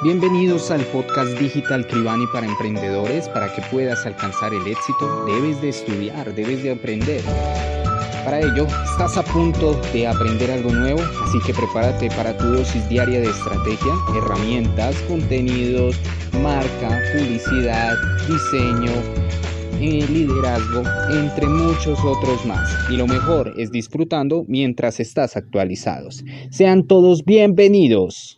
Bienvenidos al podcast Digital Cribani para emprendedores. Para que puedas alcanzar el éxito, debes de estudiar, debes de aprender. Para ello, estás a punto de aprender algo nuevo, así que prepárate para tu dosis diaria de estrategia, herramientas, contenidos, marca, publicidad, diseño, eh, liderazgo, entre muchos otros más. Y lo mejor es disfrutando mientras estás actualizados. Sean todos bienvenidos.